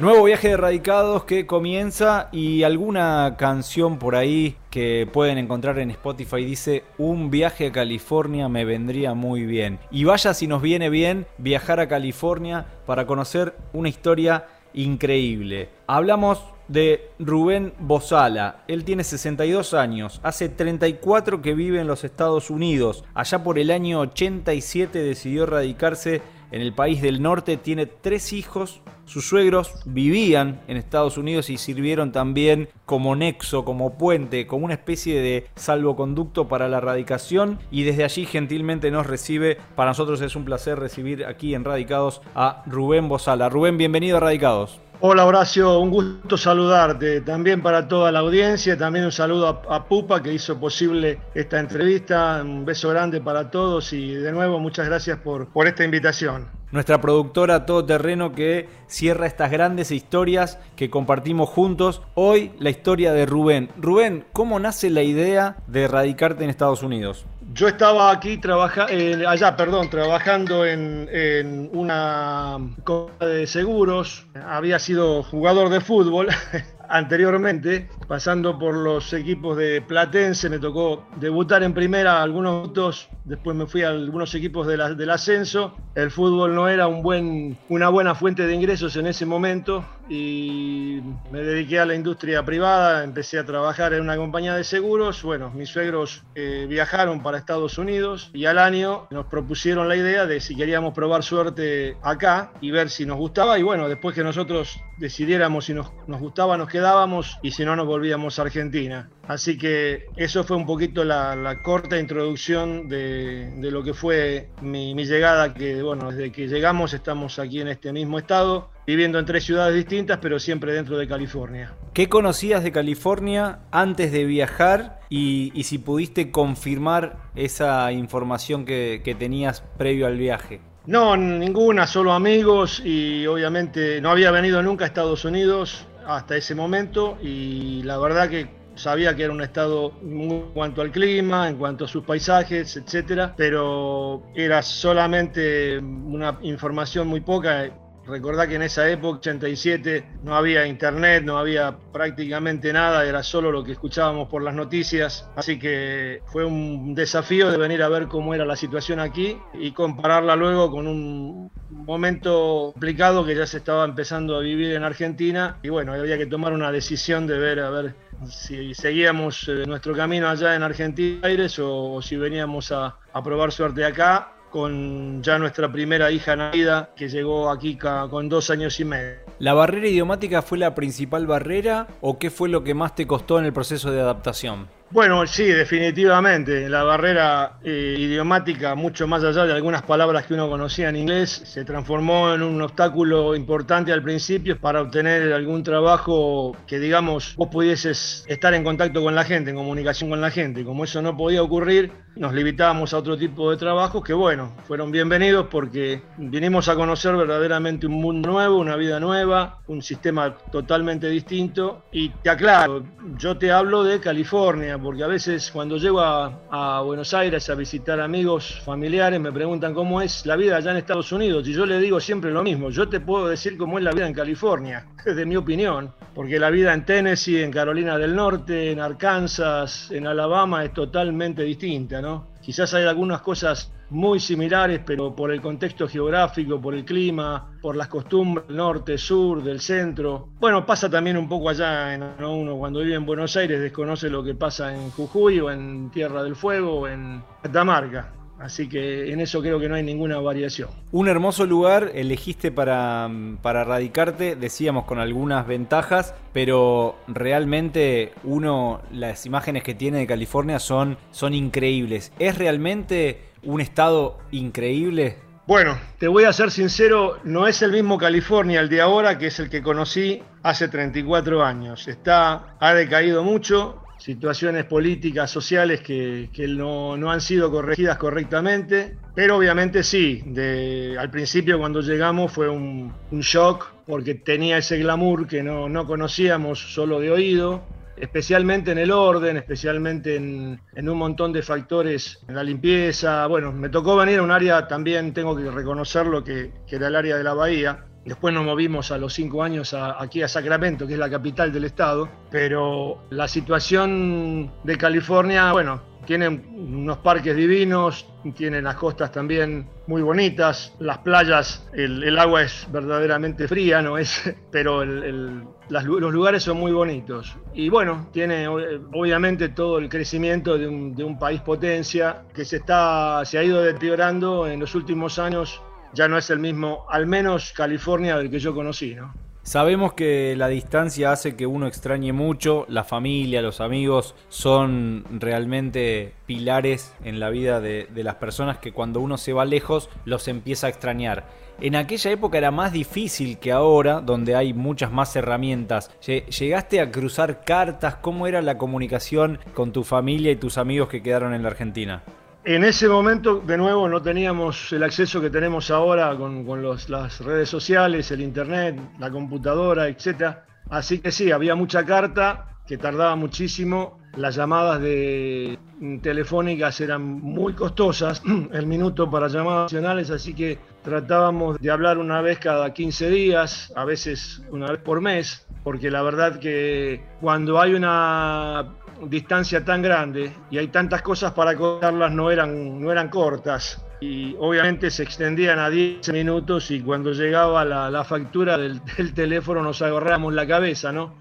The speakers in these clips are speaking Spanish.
Nuevo viaje de radicados que comienza y alguna canción por ahí que pueden encontrar en Spotify dice un viaje a California me vendría muy bien. Y vaya si nos viene bien viajar a California para conocer una historia increíble. Hablamos de Rubén Bozala. Él tiene 62 años, hace 34 que vive en los Estados Unidos. Allá por el año 87 decidió radicarse en el país del norte, tiene tres hijos, sus suegros vivían en Estados Unidos y sirvieron también como nexo, como puente, como una especie de salvoconducto para la radicación y desde allí gentilmente nos recibe. Para nosotros es un placer recibir aquí en Radicados a Rubén Bozala. Rubén, bienvenido a Radicados. Hola Horacio, un gusto saludarte. También para toda la audiencia, también un saludo a, Pupa que hizo posible esta entrevista. Un beso grande para todos y de nuevo muchas gracias por, por esta invitación. Nuestra productora Todoterreno que cierra estas grandes historias que compartimos juntos. Hoy la historia de Rubén. Rubén, ¿cómo nace la idea de radicarte en Estados Unidos? Yo estaba aquí trabajando, eh, allá, perdón, trabajando en, en una compañía de seguros. Había sido jugador de fútbol anteriormente, pasando por los equipos de Platense, me tocó debutar en primera algunos minutos, después me fui a algunos equipos del ascenso. El fútbol no era un buen, una buena fuente de ingresos en ese momento y me dediqué a la industria privada, empecé a trabajar en una compañía de seguros. Bueno, mis suegros eh, viajaron para Estados Unidos y al año nos propusieron la idea de si queríamos probar suerte acá y ver si nos gustaba y bueno, después que nosotros decidiéramos si nos, nos gustaba, nos quedábamos y si no, nos volvíamos a Argentina. Así que eso fue un poquito la, corta introducción de, lo que fue mi, llegada, que bueno, desde que llegamos estamos aquí en este mismo estado, viviendo en tres ciudades distintas, pero siempre dentro de California. ¿Qué conocías de California antes de viajar y, si pudiste confirmar esa información que, que tenías previo al viaje? No, ninguna, solo amigos y obviamente no había venido nunca a Estados Unidos hasta ese momento y la verdad que sabía que era un estado en cuanto al clima, en cuanto a sus paisajes, etcétera, pero era solamente una información muy poca Recordá que en esa época, 87, no había internet, no había prácticamente nada, era solo lo que escuchábamos por las noticias. Así que fue un desafío de venir a ver cómo era la situación aquí y compararla luego con un momento complicado que ya se estaba empezando a vivir en Argentina. Y bueno, había que tomar una decisión de ver a ver si seguíamos eh, nuestro camino allá en Argentina o, si veníamos a probar suerte acá con ya nuestra primera hija nacida que llegó aquí con dos años y medio. ¿La barrera idiomática fue la principal barrera o qué fue lo que más te costó en el proceso de adaptación? Bueno, sí, definitivamente. La barrera eh, idiomática, mucho más allá de algunas palabras que uno conocía en inglés, se transformó en un obstáculo importante al principio para obtener algún trabajo que, digamos, vos pudieses estar en contacto con la gente, en comunicación con la gente. Como eso no podía ocurrir, nos limitábamos a otro tipo de trabajos que, bueno, fueron bienvenidos porque vinimos a conocer verdaderamente un mundo nuevo, una vida nueva, un sistema totalmente distinto. Y te aclaro, yo te hablo de California porque a veces cuando llego a, Buenos Aires a visitar amigos, familiares, me preguntan cómo es la vida allá en Estados Unidos y yo le digo siempre lo mismo, yo te puedo decir cómo es la vida en California, desde mi opinión, porque la vida en Tennessee, en Carolina del Norte, en Arkansas, en Alabama es totalmente distinta, ¿no? Quizás hay algunas cosas muy similares, pero por el contexto geográfico, por el clima, por las costumbres del norte, sur, del centro. Bueno, pasa también un poco allá, en, uno cuando vive en Buenos Aires desconoce lo que pasa en Jujuy o en Tierra del Fuego o en Catamarca. Así que en eso creo que no hay ninguna variación. Un hermoso lugar elegiste para, para radicarte, decíamos con algunas ventajas, pero realmente uno, las imágenes que tiene de California son, son increíbles. ¿Es realmente un estado increíble? Bueno, te voy a ser sincero, no es el mismo California el de ahora que es el que conocí hace 34 años. Está, ha decaído mucho, situaciones políticas, sociales que, no, han sido corregidas correctamente, pero obviamente sí, de, al principio cuando llegamos fue un, shock porque tenía ese glamour que no, no conocíamos solo de oído, especialmente en el orden, especialmente en, un montón de factores, en la limpieza. Bueno, me tocó venir a un área también, tengo que reconocerlo, que, que era el área de la bahía, Después nos movimos a los cinco años aquí a Sacramento, que es la capital del estado. Pero la situación de California, bueno, tienen unos parques divinos, tienen las costas también muy bonitas, las playas, el, agua es verdaderamente fría, ¿no es? Pero los lugares son muy bonitos. Y bueno, tiene obviamente todo el crecimiento de un, de un país potencia que se, está, se ha ido deteriorando en los últimos años ya no es el mismo, al menos California del que yo conocí, ¿no? Sabemos que la distancia hace que uno extrañe mucho, la familia, los amigos son realmente pilares en la vida de, de, las personas que cuando uno se va lejos los empieza a extrañar. En aquella época era más difícil que ahora, donde hay muchas más herramientas. ¿Llegaste a cruzar cartas? ¿Cómo era la comunicación con tu familia y tus amigos que quedaron en la Argentina? En ese momento, de nuevo, no teníamos el acceso que tenemos ahora con, las redes sociales, el internet, la computadora, etc. Así que sí, había mucha carta que tardaba muchísimo. Las llamadas de telefónicas eran muy costosas, el minuto para llamadas nacionales, así que tratábamos de hablar una vez cada 15 días, a veces una vez por mes, porque la verdad que cuando hay una distancia tan grande y hay tantas cosas para contarlas no eran, no eran cortas y obviamente se extendían a 10 minutos y cuando llegaba la, factura del, teléfono nos agarramos la cabeza, ¿no?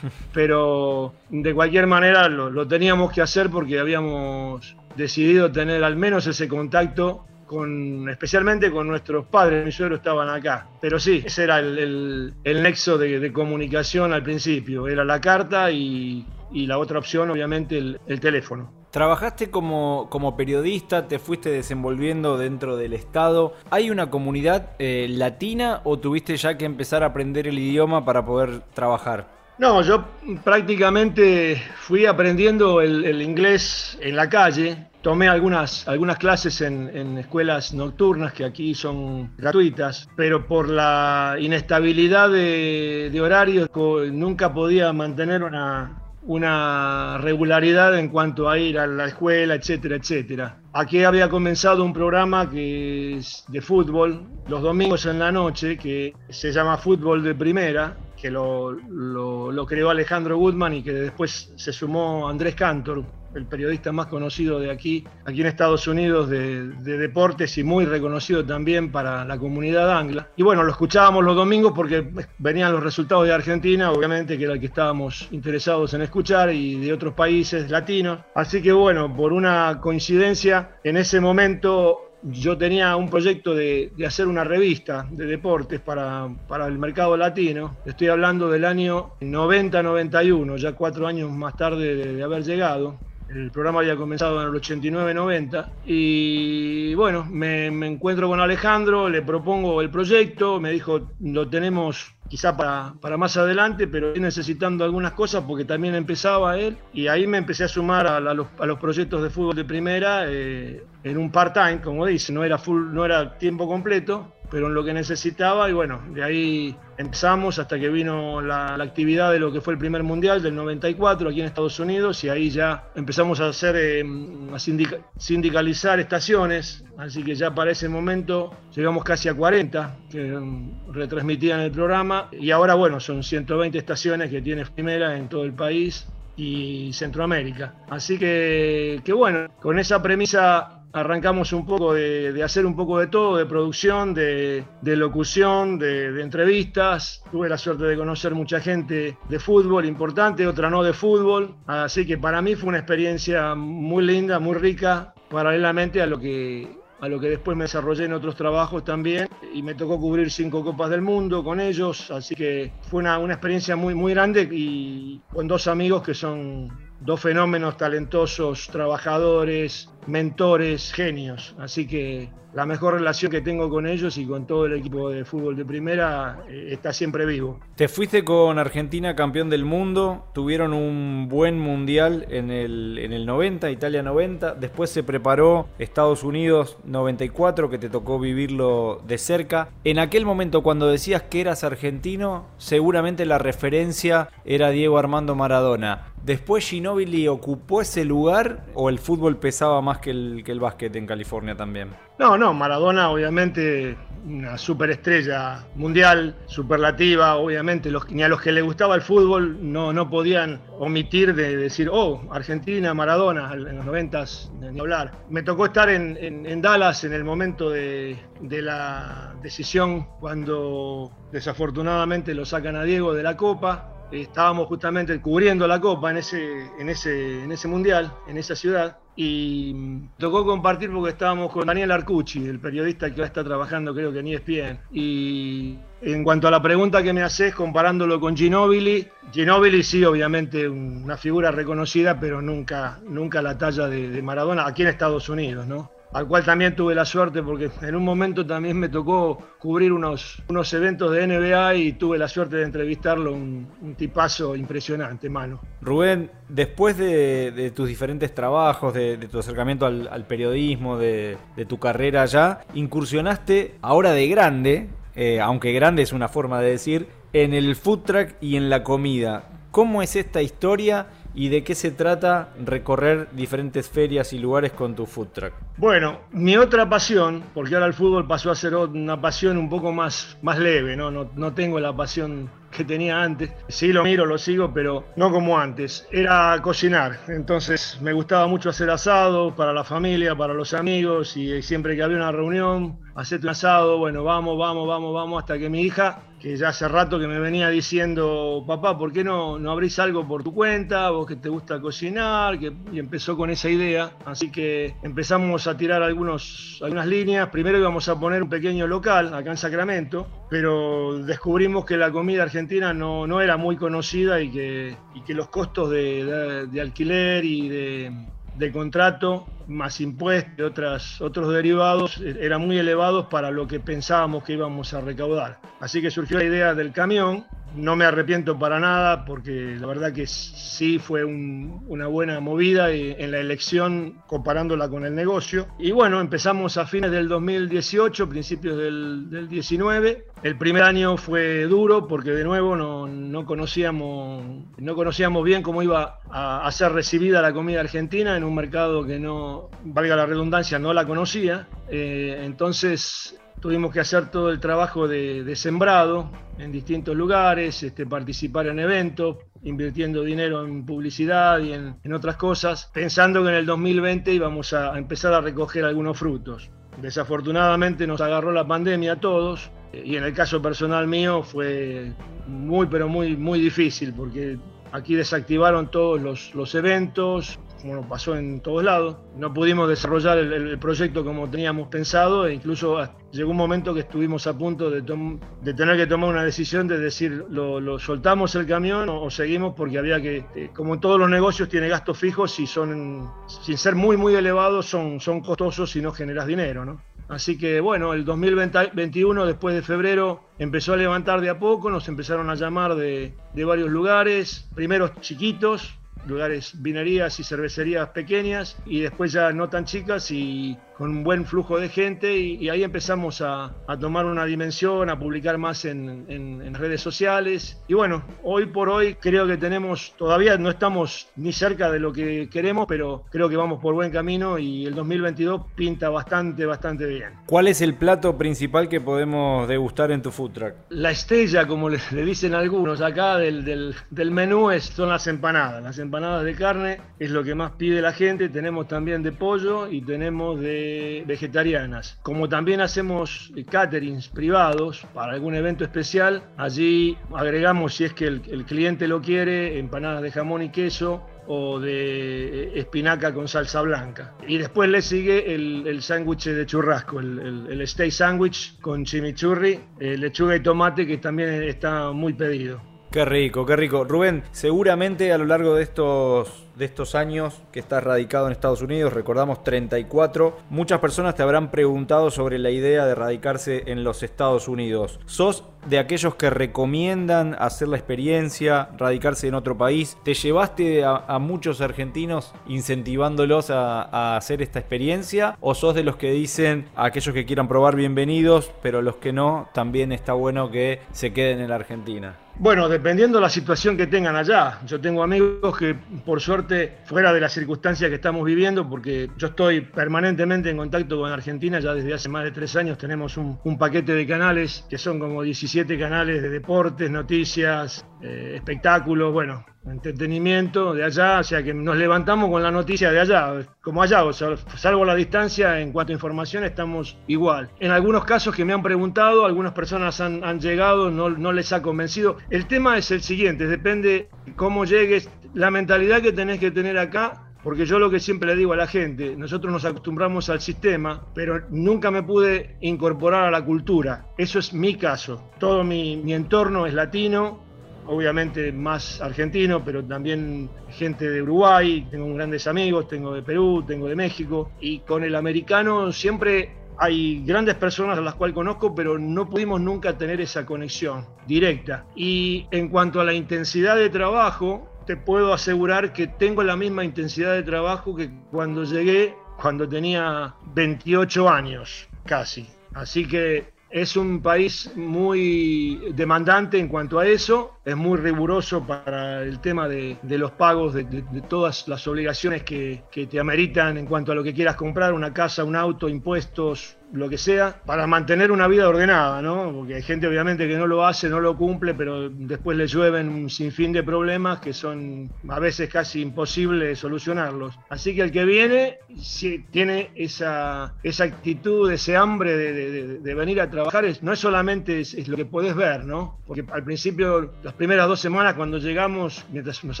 Pero de cualquier manera lo, lo, teníamos que hacer porque habíamos decidido tener al menos ese contacto con, especialmente con nuestros padres, mis suegros estaban acá. Pero sí, ese era el, el, nexo de, de comunicación al principio, era la carta y y la otra opción, obviamente, el, teléfono. Trabajaste como, como, periodista, te fuiste desenvolviendo dentro del Estado. ¿Hay una comunidad eh, latina o tuviste ya que empezar a aprender el idioma para poder trabajar? No, yo prácticamente fui aprendiendo el, inglés en la calle. Tomé algunas, algunas clases en, escuelas nocturnas que aquí son gratuitas, pero por la inestabilidad de, de horarios nunca podía mantener una, una regularidad en cuanto a ir a la escuela, etcétera, etcétera. Aquí había comenzado un programa que es de fútbol, los domingos en la noche, que se llama Fútbol de Primera, que lo, lo creó Alejandro Goodman y que después se sumó Andrés Cantor, el periodista más conocido de aquí, aquí en Estados Unidos, de, deportes y muy reconocido también para la comunidad angla. Y bueno, lo escuchábamos los domingos porque venían los resultados de Argentina, obviamente que era el que estábamos interesados en escuchar, y de otros países latinos. Así que bueno, por una coincidencia, en ese momento yo tenía un proyecto de, hacer una revista de deportes para, para, el mercado latino. Estoy hablando del año 90-91, ya cuatro años más tarde de haber llegado. El programa había comenzado en el 89-90 y bueno, me, encuentro con Alejandro, le propongo el proyecto, me dijo, lo tenemos quizá para, para más adelante, pero necesitando algunas cosas porque también empezaba él y ahí me empecé a sumar a, los, a los, proyectos de fútbol de primera eh, en un part-time, como dice, no era, full, no era tiempo completo, pero en lo que necesitaba y bueno, de ahí empezamos hasta que vino la, actividad de lo que fue el primer mundial del 94 aquí en Estados Unidos y ahí ya empezamos a hacer, eh, a sindicalizar estaciones, así que ya para ese momento llegamos casi a 40 que mm, retransmitían el programa y ahora bueno, son 120 estaciones que tiene Primera en todo el país y Centroamérica. Así que, que bueno, con esa premisa arrancamos un poco de, hacer un poco de todo, de producción, de, locución, de, entrevistas. Tuve la suerte de conocer mucha gente de fútbol importante, otra no de fútbol. Así que para mí fue una experiencia muy linda, muy rica, paralelamente a lo que a lo que después me desarrollé en otros trabajos también y me tocó cubrir cinco copas del mundo con ellos, así que fue una, una experiencia muy, muy grande y con dos amigos que son dos fenómenos talentosos, trabajadores, mentores, genios. Así que la mejor relación que tengo con ellos y con todo el equipo de fútbol de primera eh, está siempre vivo. Te fuiste con Argentina campeón del mundo, tuvieron un buen mundial en el, en el 90, Italia 90, después se preparó Estados Unidos 94, que te tocó vivirlo de cerca. En aquel momento cuando decías que eras argentino, seguramente la referencia era Diego Armando Maradona. ¿Después Ginóbili ocupó ese lugar o el fútbol pesaba más que el, que el básquet en California también? No, no, Maradona obviamente una superestrella mundial, superlativa, obviamente, los, ni a los que les gustaba el fútbol no, no podían omitir de decir, oh, Argentina, Maradona, en los noventas, ni hablar. Me tocó estar en, en, Dallas en el momento de, de la decisión cuando desafortunadamente lo sacan a Diego de la Copa estábamos justamente cubriendo la Copa en ese, en ese, en ese mundial, en esa ciudad, y tocó compartir porque estábamos con Daniel Arcucci, el periodista que ahora está trabajando creo que en ESPN. Y en cuanto a la pregunta que me haces, comparándolo con Ginobili, Ginobili sí, obviamente una figura reconocida, pero nunca, nunca la talla de, de Maradona aquí en Estados Unidos, ¿no? Al cual también tuve la suerte porque en un momento también me tocó cubrir unos, unos eventos de NBA y tuve la suerte de entrevistarlo, un, tipazo impresionante, mano. Rubén, después de, tus diferentes trabajos, de, tu acercamiento al, periodismo, de, tu carrera allá, incursionaste ahora de grande, eh, aunque grande es una forma de decir, en el food truck y en la comida. ¿Cómo es esta historia? Y de qué se trata recorrer diferentes ferias y lugares con tu food truck. Bueno, mi otra pasión, porque ahora el fútbol pasó a ser una pasión un poco más, más leve, ¿no? No, no tengo la pasión que tenía antes. Sí lo miro, lo sigo, pero no como antes. Era cocinar. Entonces me gustaba mucho hacer asado para la familia, para los amigos y siempre que había una reunión, hacerte un asado, bueno, vamos, vamos, vamos, vamos, hasta que mi hija, que ya hace rato que me venía diciendo, papá, ¿por qué no, no abrís algo por tu cuenta? Vos que te gusta cocinar, que, y empezó con esa idea. Así que empezamos a tirar algunos, algunas líneas. Primero íbamos a poner un pequeño local acá en Sacramento, pero descubrimos que la comida argentina no, era muy conocida y que, los costos de, alquiler y de contrato más impuestos y otros derivados eh, eran muy elevados para lo que pensábamos que íbamos a recaudar. Así que surgió la idea del camión no me arrepiento para nada porque la verdad que sí fue una buena movida en la elección comparándola con el negocio. Y bueno, empezamos a fines del 2018, principios del, 19. El primer año fue duro porque de nuevo no, conocíamos, no conocíamos bien cómo iba a, ser recibida la comida argentina en un mercado que no, valga la redundancia, no la conocía. Eh, entonces tuvimos que hacer todo el trabajo de, sembrado en distintos lugares, este, participar en eventos, invirtiendo dinero en publicidad y en, otras cosas, pensando que en el 2020 íbamos a, empezar a recoger algunos frutos. Desafortunadamente nos agarró la pandemia a todos y en el caso personal mío fue muy pero muy muy difícil porque aquí desactivaron todos los eventos, como pasó en todos lados. No pudimos desarrollar el, proyecto como teníamos pensado e incluso llegó un momento que estuvimos a punto de, de tener que tomar una decisión de decir, lo, soltamos el camión o, seguimos porque había que, eh, como todos los negocios, tiene gastos fijos y son, sin ser muy, muy elevados, son, son costosos si no generas dinero, ¿no? Así que bueno, el 2021, después de febrero, empezó a levantar de a poco, nos empezaron a llamar de, de varios lugares, primeros chiquitos, lugares, vinerías y cervecerías pequeñas y después ya no tan chicas y con un buen flujo de gente y, ahí empezamos a, tomar una dimensión, a publicar más en, redes sociales. Y bueno, hoy por hoy creo que tenemos, todavía no estamos ni cerca de lo que queremos, pero creo que vamos por buen camino y el 2022 pinta bastante, bastante bien. ¿Cuál es el plato principal que podemos degustar en tu food truck? La estrella, como le, dicen algunos acá del, del, menú, es, son las empanadas. Las empanadas de carne es lo que más pide la gente. Tenemos también de pollo y tenemos de vegetarianas. Como también hacemos caterings privados para algún evento especial, allí agregamos, si es que el, cliente lo quiere, empanadas de jamón y queso o de eh, espinaca con salsa blanca. Y después le sigue el, sándwich de churrasco, el, el, steak sandwich con chimichurri, eh, lechuga y tomate que también está muy pedido. Qué rico, qué rico. Rubén, seguramente a lo largo de estos, de estos años que estás radicado en Estados Unidos, recordamos 34, muchas personas te habrán preguntado sobre la idea de radicarse en los Estados Unidos. ¿Sos de aquellos que recomiendan hacer la experiencia, radicarse en otro país? ¿Te llevaste a, muchos argentinos incentivándolos a, hacer esta experiencia? ¿O sos de los que dicen aquellos que quieran probar bienvenidos, pero los que no, también está bueno que se queden en la Argentina? Bueno, dependiendo de la situación que tengan allá. Yo tengo amigos que, por suerte, fuera de las circunstancias que estamos viviendo, porque yo estoy permanentemente en contacto con Argentina, ya desde hace más de tres años tenemos un, paquete de canales que son como 17 canales de deportes, noticias, eh, espectáculos, bueno, entretenimiento de allá, o sea que nos levantamos con la noticia de allá, como allá, o sea, salvo la distancia, en cuanto a información estamos igual. En algunos casos que me han preguntado, algunas personas han, han llegado, no, no, les ha convencido. El tema es el siguiente, depende cómo llegues, la mentalidad que tenés que tener acá. Porque yo lo que siempre le digo a la gente, nosotros nos acostumbramos al sistema, pero nunca me pude incorporar a la cultura. Eso es mi caso. Todo mi, mi entorno es latino, obviamente más argentino, pero también gente de Uruguay, tengo grandes amigos, tengo de Perú, tengo de México, y con el americano siempre hay grandes personas a las cuales conozco, pero no pudimos nunca tener esa conexión directa. Y en cuanto a la intensidad de trabajo, te puedo asegurar que tengo la misma intensidad de trabajo que cuando llegué, cuando tenía 28 años, casi. Así que es un país muy demandante en cuanto a eso, es muy riguroso para el tema de, los pagos de, todas las obligaciones que, que te ameritan en cuanto a lo que quieras comprar, una casa, un auto, impuestos, lo que sea, para mantener una vida ordenada, ¿no? Porque hay gente obviamente que no lo hace, no lo cumple, pero después le llueven un sinfín de problemas que son a veces casi imposibles solucionarlos. Así que el que viene si tiene esa, esa actitud, ese hambre de, venir a trabajar, no es solamente es, lo que podés ver, ¿no? Porque al principio, las primeras dos semanas cuando llegamos, mientras nos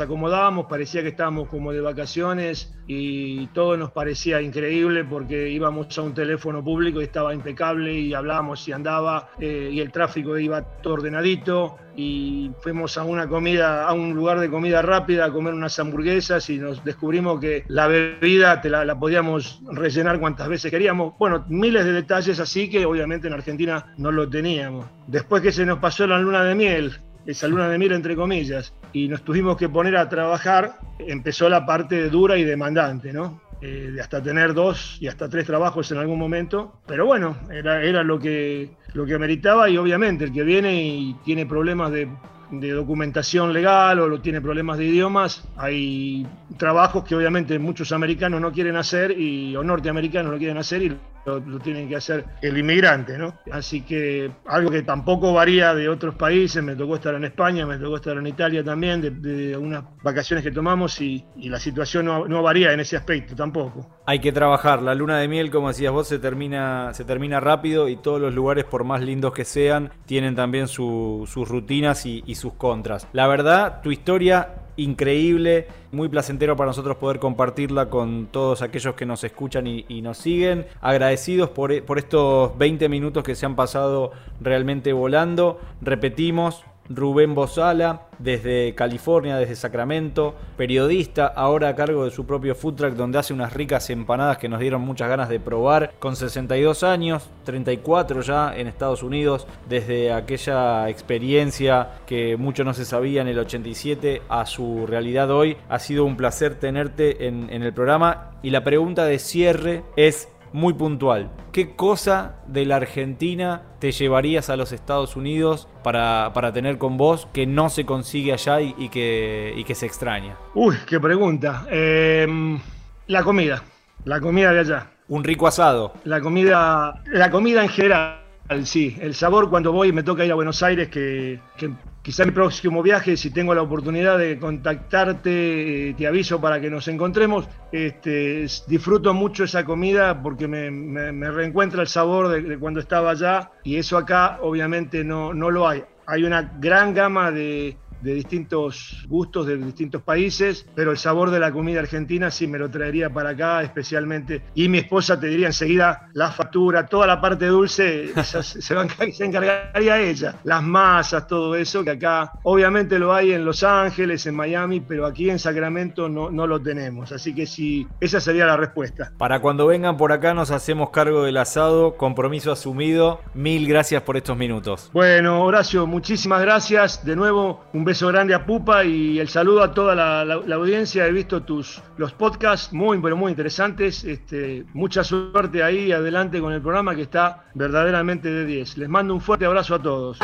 acomodábamos, parecía que estábamos como de vacaciones y todo nos parecía increíble porque íbamos a un teléfono público estaba impecable y hablábamos y andaba eh, y el tráfico iba todo ordenadito y fuimos a una comida, a un lugar de comida rápida a comer unas hamburguesas y nos descubrimos que la bebida te la, podíamos rellenar cuantas veces queríamos. Bueno, miles de detalles así que obviamente en Argentina no lo teníamos. Después que se nos pasó la luna de miel, esa luna de miel entre comillas, y nos tuvimos que poner a trabajar, empezó la parte dura y demandante, ¿no? Eh, de hasta tener dos y hasta tres trabajos en algún momento. Pero bueno, era, era lo, que, lo que ameritaba y obviamente el que viene y tiene problemas de, documentación legal o tiene problemas de idiomas, hay trabajos que obviamente muchos americanos no quieren hacer y, o norteamericanos no quieren hacer lo, tienen que hacer el inmigrante, ¿no? Así que algo que tampoco varía de otros países, me tocó estar en España, me tocó estar en Italia también, de, unas vacaciones que tomamos y, la situación no, varía en ese aspecto tampoco. Hay que trabajar, la luna de miel, como decías vos, se termina, se termina rápido y todos los lugares, por más lindos que sean, tienen también sus rutinas y, y sus contras. La verdad, tu historia increíble, muy placentero para nosotros poder compartirla con todos aquellos que nos escuchan y, nos siguen. Agradecidos por, por estos 20 minutos que se han pasado realmente volando. Repetimos, Rubén Bozala, desde California, desde Sacramento, periodista, ahora a cargo de su propio food truck donde hace unas ricas empanadas que nos dieron muchas ganas de probar, con 62 años, 34 ya en Estados Unidos, desde aquella experiencia que mucho no se sabía en el 87 a su realidad hoy. Ha sido un placer tenerte en, en el programa y la pregunta de cierre es muy puntual. ¿Qué cosa de la Argentina te llevarías a los Estados Unidos para, tener con vos que no se consigue allá y, que, que se extraña? Uy, qué pregunta. Em, la comida, la comida de allá. Un rico asado. La comida, la comida en general. Sí, el sabor cuando voy me toca ir a Buenos Aires, que, que quizá mi próximo viaje, si tengo la oportunidad de contactarte, eh, te aviso para que nos encontremos. Este, disfruto mucho esa comida porque me, reencuentra el sabor de, cuando estaba allá y eso acá obviamente no, no lo hay. Hay una gran gama de, de distintos gustos de distintos países, pero el sabor de la comida argentina sí me lo traería para acá, especialmente. Y mi esposa te diría enseguida la factura, toda la parte dulce se, se encargaría ella. Las masas, todo eso, que acá obviamente lo hay en Los Ángeles, en Miami, pero aquí en Sacramento no, no lo tenemos. Así que sí, esa sería la respuesta. Para cuando vengan por acá nos hacemos cargo del asado, compromiso asumido. Mil gracias por estos minutos. Bueno, Horacio, muchísimas gracias. De nuevo, un beso beso grande a Pupa y el saludo a toda la, audiencia. He visto tus los podcasts muy, pero muy interesantes. Este, mucha suerte ahí, adelante con el programa que está verdaderamente de 10. Les mando un fuerte abrazo a todos.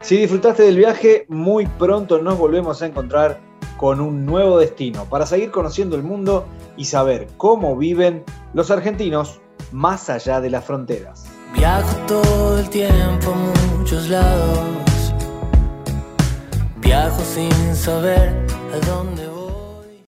Si disfrutaste del viaje, muy pronto nos volvemos a encontrar con un nuevo destino para seguir conociendo el mundo y saber cómo viven los argentinos más allá de las fronteras. Viajo todo el tiempo a muchos lados Viajo sin saber a dónde voy.